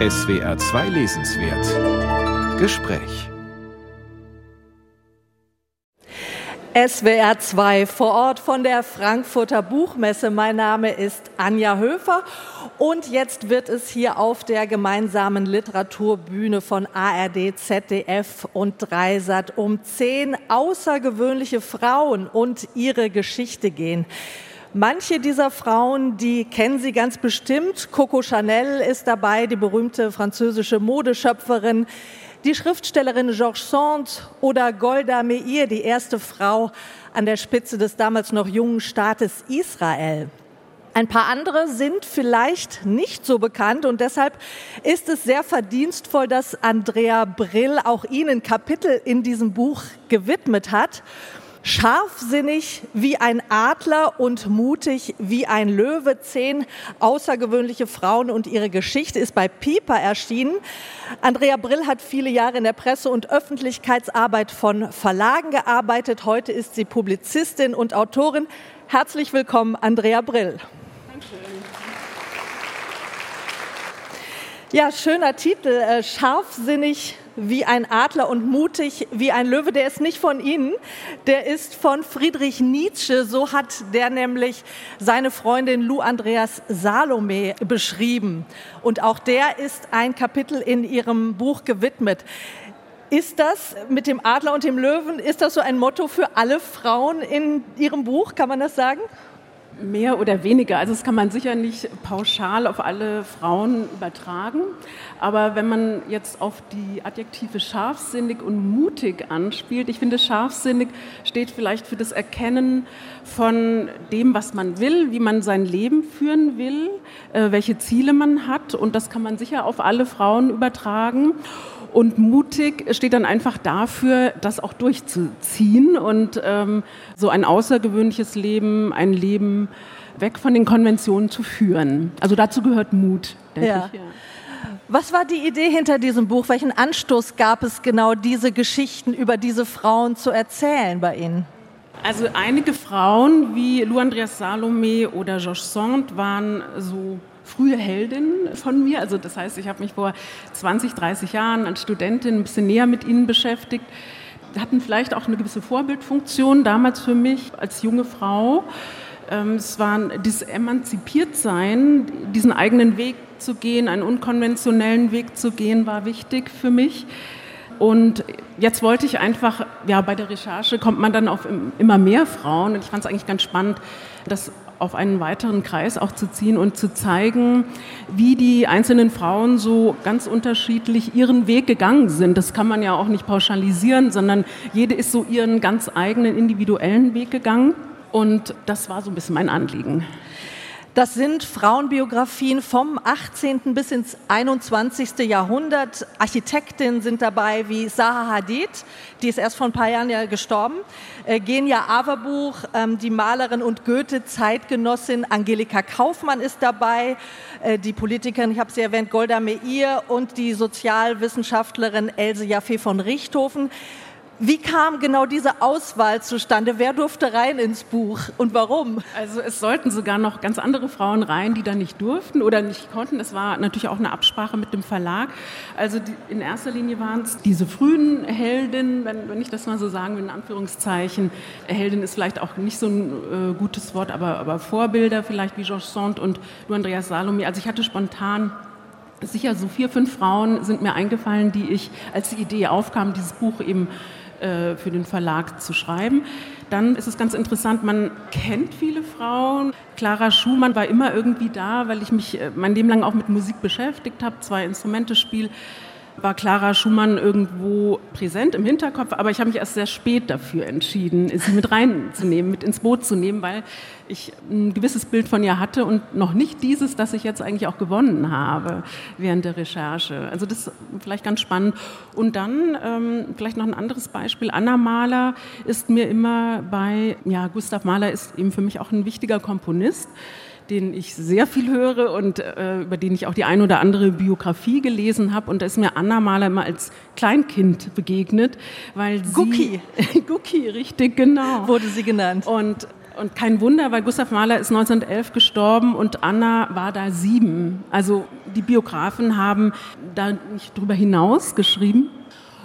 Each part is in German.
SWR 2 Lesenswert Gespräch SWR 2 vor Ort von der Frankfurter Buchmesse. Mein Name ist Anja Höfer und jetzt wird es hier auf der gemeinsamen Literaturbühne von ARD, ZDF und Dreisat um zehn außergewöhnliche Frauen und ihre Geschichte gehen. Manche dieser Frauen, die kennen Sie ganz bestimmt. Coco Chanel ist dabei, die berühmte französische Modeschöpferin die Schriftstellerin Georges Sand oder Golda Meir, die erste Frau an der Spitze des damals noch jungen Staates Israel. Ein paar andere sind vielleicht nicht so bekannt und deshalb ist es sehr verdienstvoll, dass Andrea Brill auch Ihnen Kapitel in diesem Buch gewidmet hat. Scharfsinnig wie ein Adler und mutig wie ein Löwe. Zehn außergewöhnliche Frauen und ihre Geschichte ist bei Piper erschienen. Andrea Brill hat viele Jahre in der Presse- und Öffentlichkeitsarbeit von Verlagen gearbeitet. Heute ist sie Publizistin und Autorin. Herzlich willkommen, Andrea Brill. Dankeschön. Ja, schöner Titel, äh, scharfsinnig wie ein Adler und mutig wie ein Löwe. Der ist nicht von Ihnen, der ist von Friedrich Nietzsche. So hat der nämlich seine Freundin Lou Andreas Salome beschrieben. Und auch der ist ein Kapitel in Ihrem Buch gewidmet. Ist das mit dem Adler und dem Löwen, ist das so ein Motto für alle Frauen in Ihrem Buch? Kann man das sagen? Mehr oder weniger. Also das kann man sicher nicht pauschal auf alle Frauen übertragen. Aber wenn man jetzt auf die Adjektive scharfsinnig und mutig anspielt, ich finde, scharfsinnig steht vielleicht für das Erkennen von dem, was man will, wie man sein Leben führen will, äh, welche Ziele man hat. Und das kann man sicher auf alle Frauen übertragen. Und mutig steht dann einfach dafür, das auch durchzuziehen und ähm, so ein außergewöhnliches Leben, ein Leben weg von den Konventionen zu führen. Also dazu gehört Mut, denke ja. ich. Ja. Was war die Idee hinter diesem Buch? Welchen Anstoß gab es genau, diese Geschichten über diese Frauen zu erzählen bei Ihnen? Also einige Frauen wie Lou Andreas Salome oder Georges Sand waren so frühe Heldin von mir. Also das heißt, ich habe mich vor 20, 30 Jahren als Studentin ein bisschen näher mit ihnen beschäftigt. Hatten vielleicht auch eine gewisse Vorbildfunktion damals für mich als junge Frau. Ähm, es war dieses Emanzipiertsein, diesen eigenen Weg zu gehen, einen unkonventionellen Weg zu gehen, war wichtig für mich. Und jetzt wollte ich einfach, ja, bei der Recherche kommt man dann auf immer mehr Frauen. Und ich fand es eigentlich ganz spannend, dass auf einen weiteren Kreis auch zu ziehen und zu zeigen, wie die einzelnen Frauen so ganz unterschiedlich ihren Weg gegangen sind. Das kann man ja auch nicht pauschalisieren, sondern jede ist so ihren ganz eigenen individuellen Weg gegangen. Und das war so ein bisschen mein Anliegen. Das sind Frauenbiografien vom 18. bis ins 21. Jahrhundert. Architektinnen sind dabei wie Zaha Hadid, die ist erst vor ein paar Jahren ja gestorben. Äh, Genia Averbuch, ähm, die Malerin und Goethe-Zeitgenossin Angelika Kaufmann ist dabei. Äh, die Politikerin, ich habe sie erwähnt, Golda Meir und die Sozialwissenschaftlerin Else Jaffe von Richthofen. Wie kam genau diese Auswahl zustande? Wer durfte rein ins Buch und warum? Also es sollten sogar noch ganz andere Frauen rein, die da nicht durften oder nicht konnten. Es war natürlich auch eine Absprache mit dem Verlag. Also die, in erster Linie waren es diese frühen Heldinnen, wenn, wenn, ich das mal so sagen will, in Anführungszeichen. Heldin ist vielleicht auch nicht so ein äh, gutes Wort, aber, aber Vorbilder vielleicht wie Georges Sand und du Andreas Salome. Also ich hatte spontan sicher so vier, fünf Frauen sind mir eingefallen, die ich, als die Idee aufkam, dieses Buch eben äh, für den Verlag zu schreiben. Dann ist es ganz interessant, man kennt viele Frauen. Clara Schumann war immer irgendwie da, weil ich mich äh, mein Leben lang auch mit Musik beschäftigt habe, zwei Instrumente spiele war Clara Schumann irgendwo präsent im Hinterkopf, aber ich habe mich erst sehr spät dafür entschieden, sie mit reinzunehmen, mit ins Boot zu nehmen, weil ich ein gewisses Bild von ihr hatte und noch nicht dieses, das ich jetzt eigentlich auch gewonnen habe während der Recherche. Also das ist vielleicht ganz spannend. Und dann ähm, vielleicht noch ein anderes Beispiel. Anna Mahler ist mir immer bei, ja, Gustav Mahler ist eben für mich auch ein wichtiger Komponist den ich sehr viel höre und äh, über den ich auch die ein oder andere Biografie gelesen habe. Und da ist mir Anna Mahler immer als Kleinkind begegnet, weil sie... Gucki. Gucki, richtig, genau. Wurde sie genannt. Und Und kein Wunder, weil Gustav Mahler ist 1911 gestorben und Anna war da sieben. Also die Biografen haben da nicht drüber hinaus geschrieben.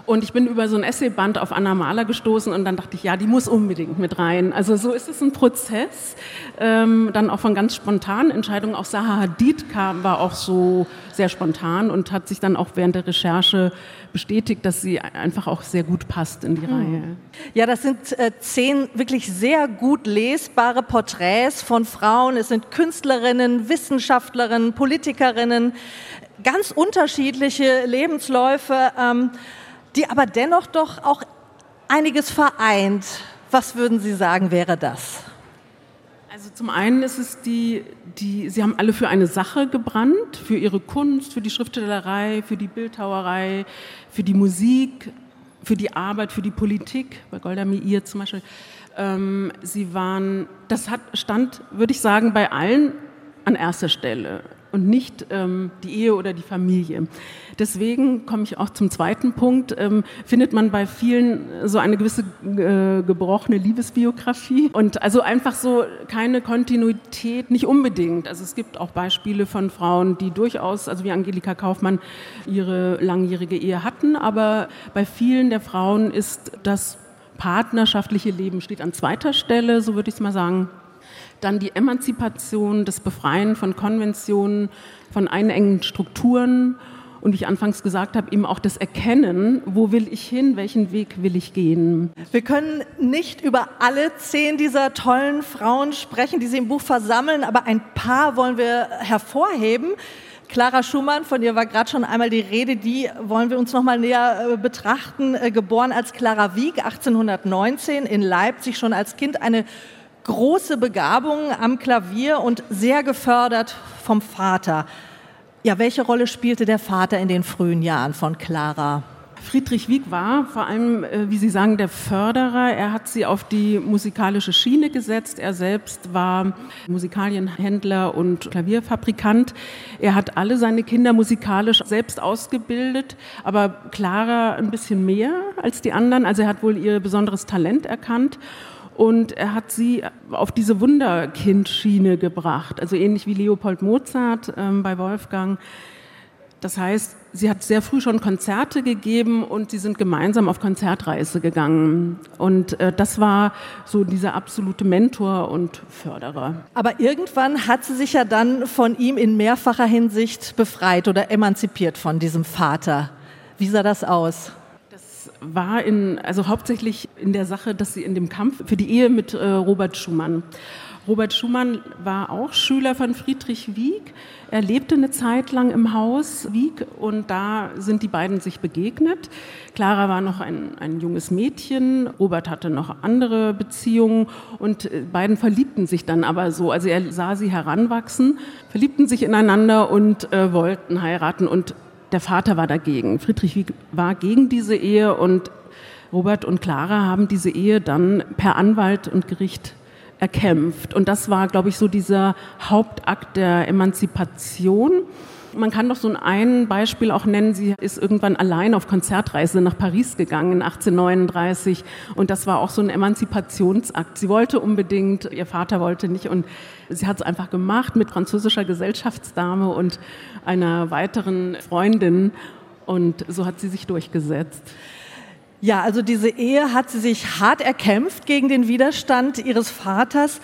Und ich bin über so ein Essayband auf Anna Mahler gestoßen und dann dachte ich, ja, die muss unbedingt mit rein. Also so ist es ein Prozess, ähm, dann auch von ganz spontanen Entscheidungen. Auch Saha Hadid kam, war auch so sehr spontan und hat sich dann auch während der Recherche bestätigt, dass sie einfach auch sehr gut passt in die hm. Reihe. Ja, das sind äh, zehn wirklich sehr gut lesbare Porträts von Frauen. Es sind Künstlerinnen, Wissenschaftlerinnen, Politikerinnen, ganz unterschiedliche Lebensläufe. Ähm, die aber dennoch doch auch einiges vereint. Was würden Sie sagen, wäre das? Also zum einen ist es die, die, Sie haben alle für eine Sache gebrannt, für ihre Kunst, für die Schriftstellerei, für die Bildhauerei, für die Musik, für die Arbeit, für die Politik, bei Golda Meir zum Beispiel. Ähm, sie waren, das hat, stand, würde ich sagen, bei allen an erster Stelle und nicht ähm, die Ehe oder die Familie. Deswegen komme ich auch zum zweiten Punkt. Ähm, findet man bei vielen so eine gewisse äh, gebrochene Liebesbiografie und also einfach so keine Kontinuität, nicht unbedingt. Also es gibt auch Beispiele von Frauen, die durchaus, also wie Angelika Kaufmann, ihre langjährige Ehe hatten, aber bei vielen der Frauen ist das partnerschaftliche Leben steht an zweiter Stelle, so würde ich es mal sagen. Dann die Emanzipation, das Befreien von Konventionen, von einengenden Strukturen und wie ich anfangs gesagt habe, eben auch das Erkennen, wo will ich hin, welchen Weg will ich gehen. Wir können nicht über alle zehn dieser tollen Frauen sprechen, die Sie im Buch versammeln, aber ein paar wollen wir hervorheben. Clara Schumann, von ihr war gerade schon einmal die Rede, die wollen wir uns noch mal näher äh, betrachten. Äh, geboren als Clara Wieck 1819 in Leipzig, schon als Kind eine große Begabung am Klavier und sehr gefördert vom Vater. Ja, welche Rolle spielte der Vater in den frühen Jahren von Clara? Friedrich Wieck war vor allem, äh, wie Sie sagen, der Förderer. Er hat sie auf die musikalische Schiene gesetzt. Er selbst war Musikalienhändler und Klavierfabrikant. Er hat alle seine Kinder musikalisch selbst ausgebildet, aber Clara ein bisschen mehr als die anderen. Also er hat wohl ihr besonderes Talent erkannt und er hat sie auf diese Wunderkindschiene gebracht, also ähnlich wie Leopold Mozart ähm, bei Wolfgang. Das heißt, sie hat sehr früh schon Konzerte gegeben und sie sind gemeinsam auf Konzertreise gegangen. Und äh, das war so dieser absolute Mentor und Förderer. Aber irgendwann hat sie sich ja dann von ihm in mehrfacher Hinsicht befreit oder emanzipiert von diesem Vater. Wie sah das aus? War in, also hauptsächlich in der Sache, dass sie in dem Kampf für die Ehe mit äh, Robert Schumann. Robert Schumann war auch Schüler von Friedrich Wieck. Er lebte eine Zeit lang im Haus Wieck und da sind die beiden sich begegnet. Clara war noch ein, ein junges Mädchen, Robert hatte noch andere Beziehungen und äh, beiden verliebten sich dann aber so. Also er sah sie heranwachsen, verliebten sich ineinander und äh, wollten heiraten und der Vater war dagegen. Friedrich war gegen diese Ehe und Robert und Clara haben diese Ehe dann per Anwalt und Gericht erkämpft. Und das war, glaube ich, so dieser Hauptakt der Emanzipation. Man kann doch so ein Beispiel auch nennen. Sie ist irgendwann allein auf Konzertreise nach Paris gegangen 1839 und das war auch so ein Emanzipationsakt. Sie wollte unbedingt, ihr Vater wollte nicht und sie hat es einfach gemacht mit französischer Gesellschaftsdame und einer weiteren Freundin und so hat sie sich durchgesetzt. Ja, also diese Ehe hat sie sich hart erkämpft gegen den Widerstand ihres Vaters.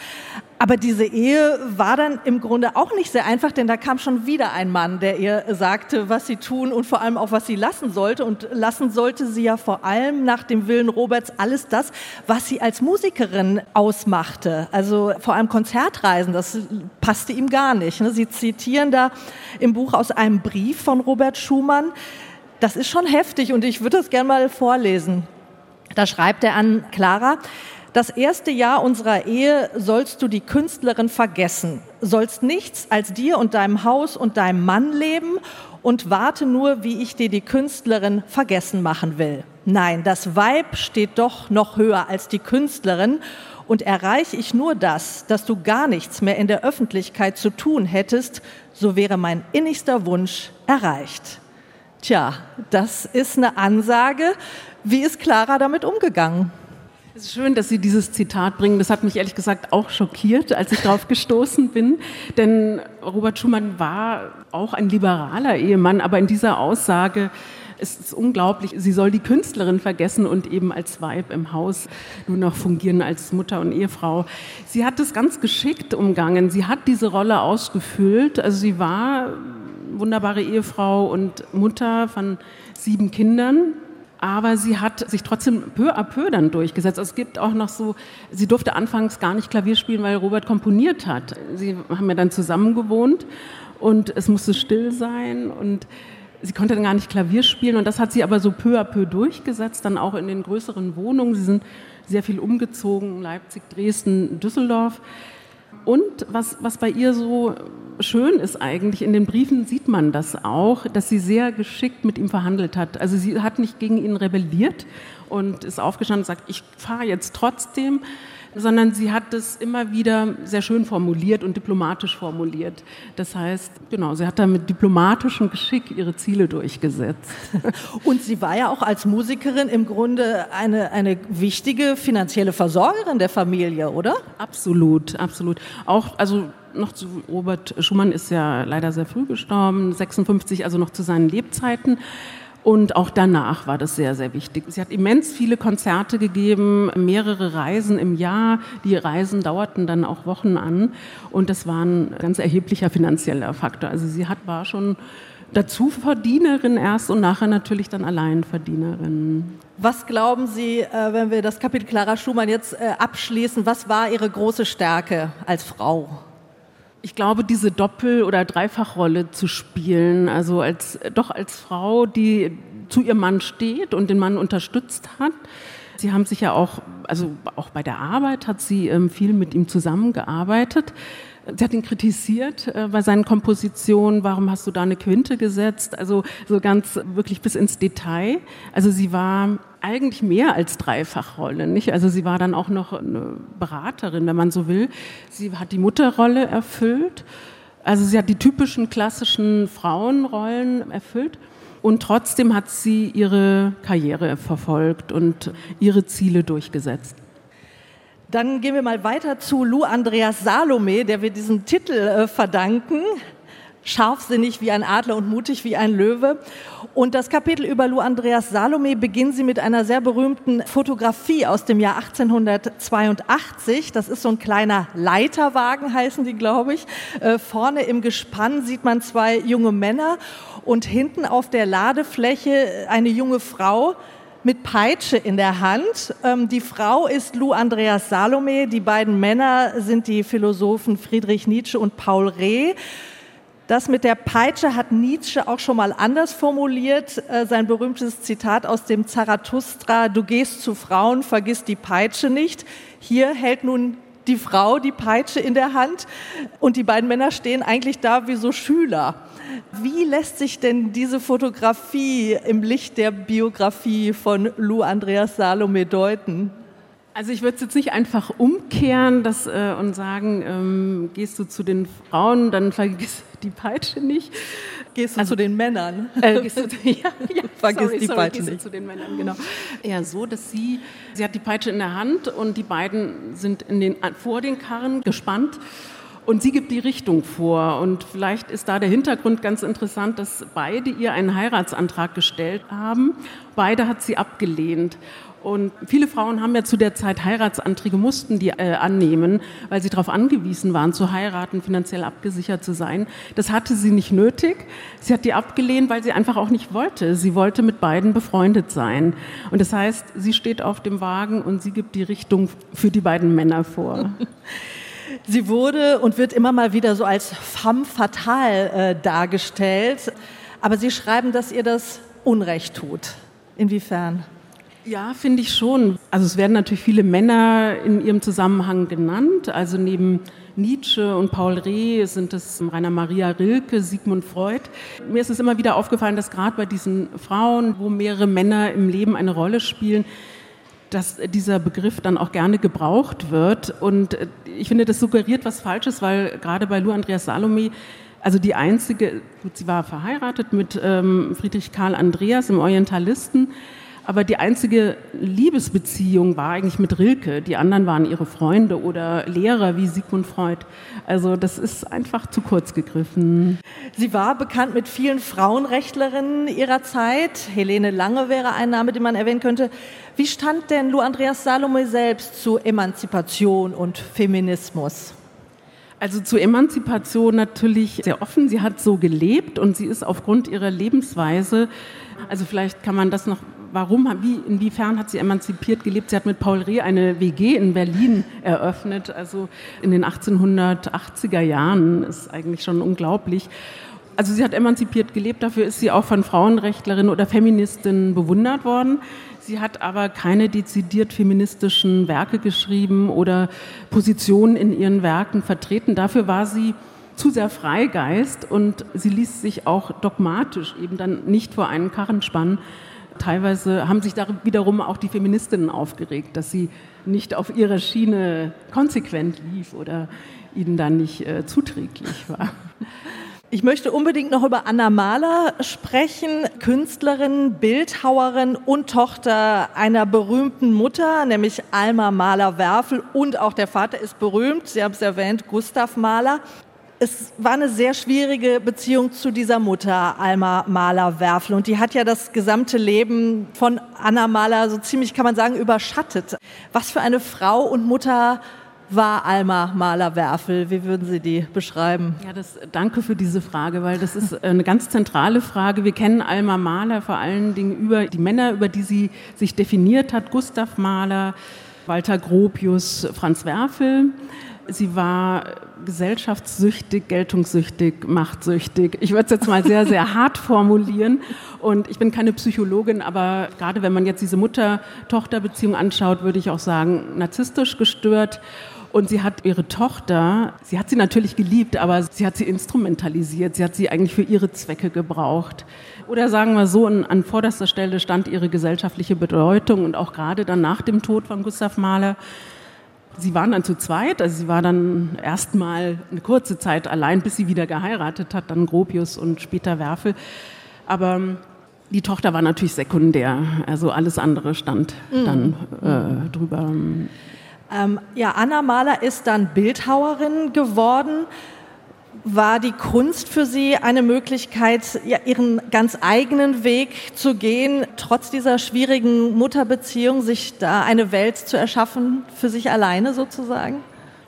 Aber diese Ehe war dann im Grunde auch nicht sehr einfach, denn da kam schon wieder ein Mann, der ihr sagte, was sie tun und vor allem auch, was sie lassen sollte. Und lassen sollte sie ja vor allem nach dem Willen Roberts alles das, was sie als Musikerin ausmachte. Also vor allem Konzertreisen, das passte ihm gar nicht. Ne? Sie zitieren da im Buch aus einem Brief von Robert Schumann. Das ist schon heftig und ich würde das gerne mal vorlesen. Da schreibt er an Clara, das erste Jahr unserer Ehe sollst du die Künstlerin vergessen, sollst nichts als dir und deinem Haus und deinem Mann leben und warte nur, wie ich dir die Künstlerin vergessen machen will. Nein, das Weib steht doch noch höher als die Künstlerin und erreiche ich nur das, dass du gar nichts mehr in der Öffentlichkeit zu tun hättest, so wäre mein innigster Wunsch erreicht. Tja, das ist eine Ansage. Wie ist Clara damit umgegangen? Es ist schön, dass Sie dieses Zitat bringen. Das hat mich ehrlich gesagt auch schockiert, als ich darauf gestoßen bin. Denn Robert Schumann war auch ein liberaler Ehemann, aber in dieser Aussage ist es unglaublich. Sie soll die Künstlerin vergessen und eben als Weib im Haus nur noch fungieren als Mutter und Ehefrau. Sie hat es ganz geschickt umgangen. Sie hat diese Rolle ausgefüllt. Also sie war wunderbare Ehefrau und Mutter von sieben Kindern aber sie hat sich trotzdem peu à peu dann durchgesetzt. Also es gibt auch noch so, sie durfte anfangs gar nicht Klavier spielen, weil Robert komponiert hat. Sie haben ja dann zusammen gewohnt und es musste still sein und sie konnte dann gar nicht Klavier spielen und das hat sie aber so peu à peu durchgesetzt, dann auch in den größeren Wohnungen. Sie sind sehr viel umgezogen, Leipzig, Dresden, Düsseldorf. Und was, was bei ihr so schön ist eigentlich, in den Briefen sieht man das auch, dass sie sehr geschickt mit ihm verhandelt hat. Also sie hat nicht gegen ihn rebelliert und ist aufgestanden und sagt, ich fahre jetzt trotzdem, sondern sie hat es immer wieder sehr schön formuliert und diplomatisch formuliert. Das heißt, genau, sie hat da mit diplomatischem Geschick ihre Ziele durchgesetzt. Und sie war ja auch als Musikerin im Grunde eine, eine wichtige finanzielle Versorgerin der Familie, oder? Absolut, absolut. Auch, also noch zu Robert Schumann ist ja leider sehr früh gestorben, 56, also noch zu seinen Lebzeiten. Und auch danach war das sehr, sehr wichtig. Sie hat immens viele Konzerte gegeben, mehrere Reisen im Jahr. Die Reisen dauerten dann auch Wochen an. Und das war ein ganz erheblicher finanzieller Faktor. Also sie hat, war schon dazu Verdienerin erst und nachher natürlich dann Alleinverdienerin. Was glauben Sie, äh, wenn wir das Kapitel Clara Schumann jetzt äh, abschließen, was war Ihre große Stärke als Frau? Ich glaube, diese Doppel- oder Dreifachrolle zu spielen, also als, doch als Frau, die zu ihrem Mann steht und den Mann unterstützt hat. Sie haben sich ja auch, also auch bei der Arbeit hat sie ähm, viel mit ihm zusammengearbeitet. Sie hat ihn kritisiert äh, bei seinen Kompositionen. Warum hast du da eine Quinte gesetzt? Also so ganz wirklich bis ins Detail. Also sie war eigentlich mehr als Dreifachrolle, nicht? Also sie war dann auch noch eine Beraterin, wenn man so will. Sie hat die Mutterrolle erfüllt. Also sie hat die typischen klassischen Frauenrollen erfüllt. Und trotzdem hat sie ihre Karriere verfolgt und ihre Ziele durchgesetzt. Dann gehen wir mal weiter zu Lou Andreas Salome, der wir diesen Titel äh, verdanken. Scharfsinnig wie ein Adler und mutig wie ein Löwe. Und das Kapitel über Lou Andreas Salome beginnen sie mit einer sehr berühmten Fotografie aus dem Jahr 1882. Das ist so ein kleiner Leiterwagen, heißen die, glaube ich. Äh, vorne im Gespann sieht man zwei junge Männer und hinten auf der Ladefläche eine junge Frau, mit Peitsche in der Hand. Ähm, die Frau ist Lou Andreas Salome, die beiden Männer sind die Philosophen Friedrich Nietzsche und Paul Reh. Das mit der Peitsche hat Nietzsche auch schon mal anders formuliert. Äh, sein berühmtes Zitat aus dem Zarathustra, du gehst zu Frauen, vergiss die Peitsche nicht. Hier hält nun die Frau die Peitsche in der Hand und die beiden Männer stehen eigentlich da wie so Schüler. Wie lässt sich denn diese Fotografie im Licht der Biografie von Lou Andreas Salome deuten? Also ich würde es jetzt nicht einfach umkehren das, äh, und sagen, ähm, gehst du zu den Frauen, dann vergiss die Peitsche nicht. Gehst du also, zu den Männern? Äh, gehst du, ja, ja, vergiss sorry, die sorry, Peitsche nicht. zu den Männern, genau. Ja, so, dass sie, sie hat die Peitsche in der Hand und die beiden sind in den, vor den Karren gespannt und sie gibt die Richtung vor. Und vielleicht ist da der Hintergrund ganz interessant, dass beide ihr einen Heiratsantrag gestellt haben. Beide hat sie abgelehnt. Und viele Frauen haben ja zu der Zeit Heiratsanträge, mussten die äh, annehmen, weil sie darauf angewiesen waren, zu heiraten, finanziell abgesichert zu sein. Das hatte sie nicht nötig. Sie hat die abgelehnt, weil sie einfach auch nicht wollte. Sie wollte mit beiden befreundet sein. Und das heißt, sie steht auf dem Wagen und sie gibt die Richtung für die beiden Männer vor. Sie wurde und wird immer mal wieder so als femme fatale äh, dargestellt. Aber Sie schreiben, dass ihr das Unrecht tut. Inwiefern? Ja, finde ich schon. Also es werden natürlich viele Männer in ihrem Zusammenhang genannt. Also neben Nietzsche und Paul Reh sind es Rainer Maria Rilke, Sigmund Freud. Mir ist es immer wieder aufgefallen, dass gerade bei diesen Frauen, wo mehrere Männer im Leben eine Rolle spielen, dass dieser Begriff dann auch gerne gebraucht wird. Und äh, ich finde, das suggeriert was Falsches, weil gerade bei Lou Andreas Salome, also die einzige, gut, sie war verheiratet mit ähm, Friedrich Karl Andreas im Orientalisten, Aber die einzige Liebesbeziehung war eigentlich mit Rilke. Die anderen waren ihre Freunde oder Lehrer wie Sigmund Freud. Also das ist einfach zu kurz gegriffen. Sie war bekannt mit vielen Frauenrechtlerinnen ihrer Zeit. Helene Lange wäre ein Name, den man erwähnen könnte. Wie stand denn Lou Andreas Salome selbst zu Emanzipation und Feminismus? Also zur Emanzipation natürlich sehr offen. Sie hat so gelebt und sie ist aufgrund ihrer Lebensweise, also vielleicht kann man das noch warum, wie, inwiefern hat sie emanzipiert gelebt? Sie hat mit Paul Reh eine WG in Berlin eröffnet, also in den 1880er Jahren, ist eigentlich schon unglaublich. Also sie hat emanzipiert gelebt, dafür ist sie auch von Frauenrechtlerinnen oder Feministinnen bewundert worden. Sie hat aber keine dezidiert feministischen Werke geschrieben oder Positionen in ihren Werken vertreten. Dafür war sie zu sehr Freigeist und sie ließ sich auch dogmatisch eben dann nicht vor einen Karren spannen teilweise haben sich da wiederum auch die Feministinnen aufgeregt, dass sie nicht auf ihrer Schiene konsequent lief oder ihnen dann nicht äh, zuträglich war. Ich möchte unbedingt noch über Anna Mahler sprechen, Künstlerin, Bildhauerin und Tochter einer berühmten Mutter, nämlich Alma Mahler-Werfel und auch der Vater ist berühmt, Sie haben es erwähnt, Gustav Mahler es war eine sehr schwierige Beziehung zu dieser Mutter, Alma Mahler-Werfel. Und die hat ja das gesamte Leben von Anna Mahler so ziemlich, kann man sagen, überschattet. Was für eine Frau und Mutter war Alma Mahler-Werfel? Wie würden Sie die beschreiben? Ja, das, danke für diese Frage, weil das ist eine ganz zentrale Frage. Wir kennen Alma Mahler vor allen Dingen über die Männer, über die sie sich definiert hat. Gustav Mahler, Walter Gropius, Franz Werfel. Sie war gesellschaftssüchtig, geltungssüchtig, machtsüchtig. Ich würde es jetzt mal sehr, sehr hart formulieren. Und ich bin keine Psychologin, aber gerade wenn man jetzt diese Mutter-Tochter-Beziehung anschaut, würde ich auch sagen, narzisstisch gestört. Und sie hat ihre Tochter, sie hat sie natürlich geliebt, aber sie hat sie instrumentalisiert. Sie hat sie eigentlich für ihre Zwecke gebraucht. Oder sagen wir so, an, vorderster Stelle stand ihre gesellschaftliche Bedeutung und auch gerade dann nach dem Tod von Gustav Mahler Sie waren dann zu zweit, also sie war dann erstmal eine kurze Zeit allein, bis sie wieder geheiratet hat, dann Gropius und später Werfel. Aber ähm, die Tochter war natürlich sekundär, also alles andere stand mhm. dann äh, drüber. Ähm, ja, Anna Mahler ist dann Bildhauerin geworden war die Kunst für Sie eine Möglichkeit, ja, Ihren ganz eigenen Weg zu gehen, trotz dieser schwierigen Mutterbeziehung, sich da eine Welt zu erschaffen, für sich alleine sozusagen?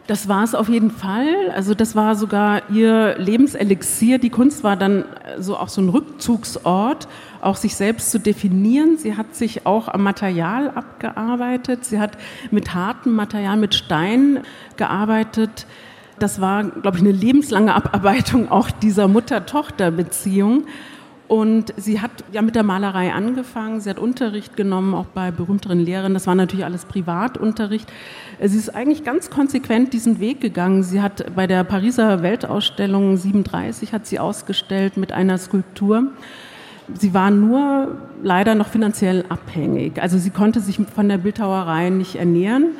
Das war es auf jeden Fall. Also das war sogar ihr Lebenselixier. Die Kunst war dann so auch so ein Rückzugsort, auch sich selbst zu definieren. Sie hat sich auch am Material abgearbeitet. Sie hat mit hartem Material, mit Stein gearbeitet das war, glaube ich, eine lebenslange Abarbeitung auch dieser Mutter-Tochter-Beziehung. Und sie hat ja mit der Malerei angefangen, sie hat Unterricht genommen, auch bei berühmteren Lehrern. Das war natürlich alles Privatunterricht. Sie ist eigentlich ganz konsequent diesen Weg gegangen. Sie hat bei der Pariser Weltausstellung 37 hat sie ausgestellt mit einer Skulptur. Sie war nur leider noch finanziell abhängig. Also sie konnte sich von der Bildhauerei nicht ernähren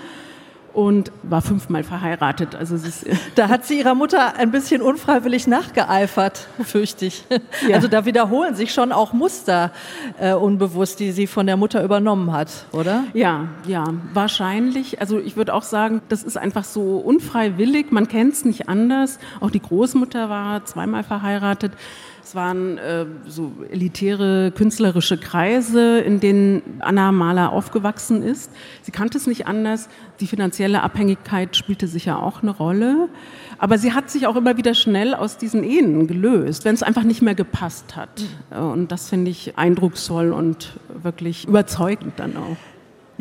und war fünfmal verheiratet. Also da hat sie ihrer Mutter ein bisschen unfreiwillig nachgeeifert, fürchte ich. Ja. Also da wiederholen sich schon auch Muster äh, unbewusst, die sie von der Mutter übernommen hat, oder? Ja, ja, wahrscheinlich. Also ich würde auch sagen, das ist einfach so unfreiwillig. Man kennt es nicht anders. Auch die Großmutter war zweimal verheiratet. Es waren äh, so elitäre künstlerische Kreise, in denen Anna Mahler aufgewachsen ist. Sie kannte es nicht anders. Die finanzielle Abhängigkeit spielte sicher auch eine Rolle. Aber sie hat sich auch immer wieder schnell aus diesen Ehen gelöst, wenn es einfach nicht mehr gepasst hat. Mhm. Und das finde ich eindrucksvoll und wirklich überzeugend dann auch.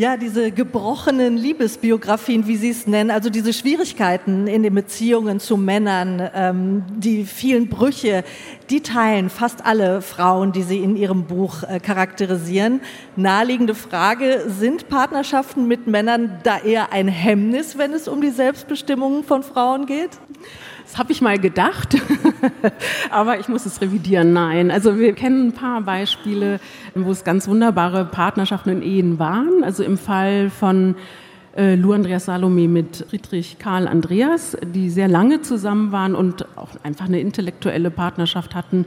Ja, diese gebrochenen Liebesbiografien, wie Sie es nennen, also diese Schwierigkeiten in den Beziehungen zu Männern, ähm, die vielen Brüche, die teilen fast alle Frauen, die Sie in Ihrem Buch äh, charakterisieren. Naheliegende Frage, sind Partnerschaften mit Männern da eher ein Hemmnis, wenn es um die Selbstbestimmung von Frauen geht? Das habe ich mal gedacht, aber ich muss es revidieren. Nein, also wir kennen ein paar Beispiele, wo es ganz wunderbare Partnerschaften und Ehen waren. Also im Fall von äh, Lou Andreas Salome mit Friedrich Karl Andreas, die sehr lange zusammen waren und auch einfach eine intellektuelle Partnerschaft hatten.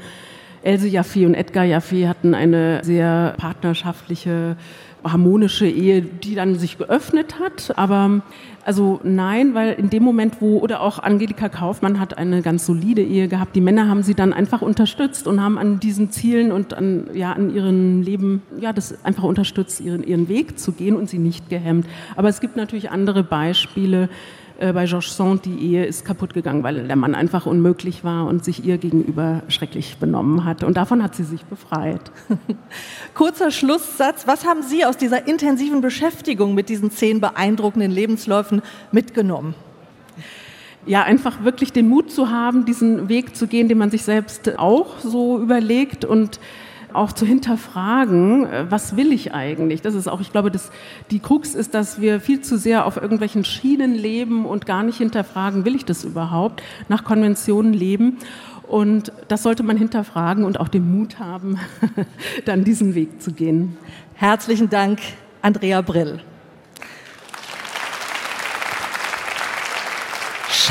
Else Jaffe und Edgar Jaffe hatten eine sehr partnerschaftliche harmonische Ehe, die dann sich geöffnet hat. Aber also nein, weil in dem Moment, wo, oder auch Angelika Kaufmann hat eine ganz solide Ehe gehabt. Die Männer haben sie dann einfach unterstützt und haben an diesen Zielen und an, ja, an ihrem Leben, ja, das einfach unterstützt, ihren, ihren Weg zu gehen und sie nicht gehemmt. Aber es gibt natürlich andere Beispiele, bei Georges Sand, die Ehe ist kaputt gegangen, weil der Mann einfach unmöglich war und sich ihr gegenüber schrecklich benommen hat. Und davon hat sie sich befreit. Kurzer Schlusssatz. Was haben Sie aus dieser intensiven Beschäftigung mit diesen zehn beeindruckenden Lebensläufen mitgenommen? ja, einfach wirklich den Mut zu haben, diesen Weg zu gehen, den man sich selbst auch so überlegt und auch zu hinterfragen, äh, was will ich eigentlich? Das ist auch, ich glaube, das, die Krux ist, dass wir viel zu sehr auf irgendwelchen Schienen leben und gar nicht hinterfragen, will ich das überhaupt, nach Konventionen leben. Und das sollte man hinterfragen und auch den Mut haben, dann diesen Weg zu gehen. Herzlichen Dank, Andrea Brill.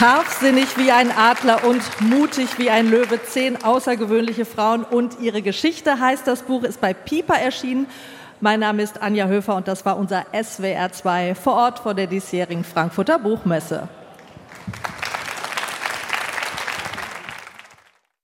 Scharfsinnig wie ein Adler und mutig wie ein Löwe. Zehn außergewöhnliche Frauen und ihre Geschichte heißt das Buch, ist bei Piper erschienen. Mein Name ist Anja Höfer und das war unser SWR2 vor Ort vor der diesjährigen Frankfurter Buchmesse.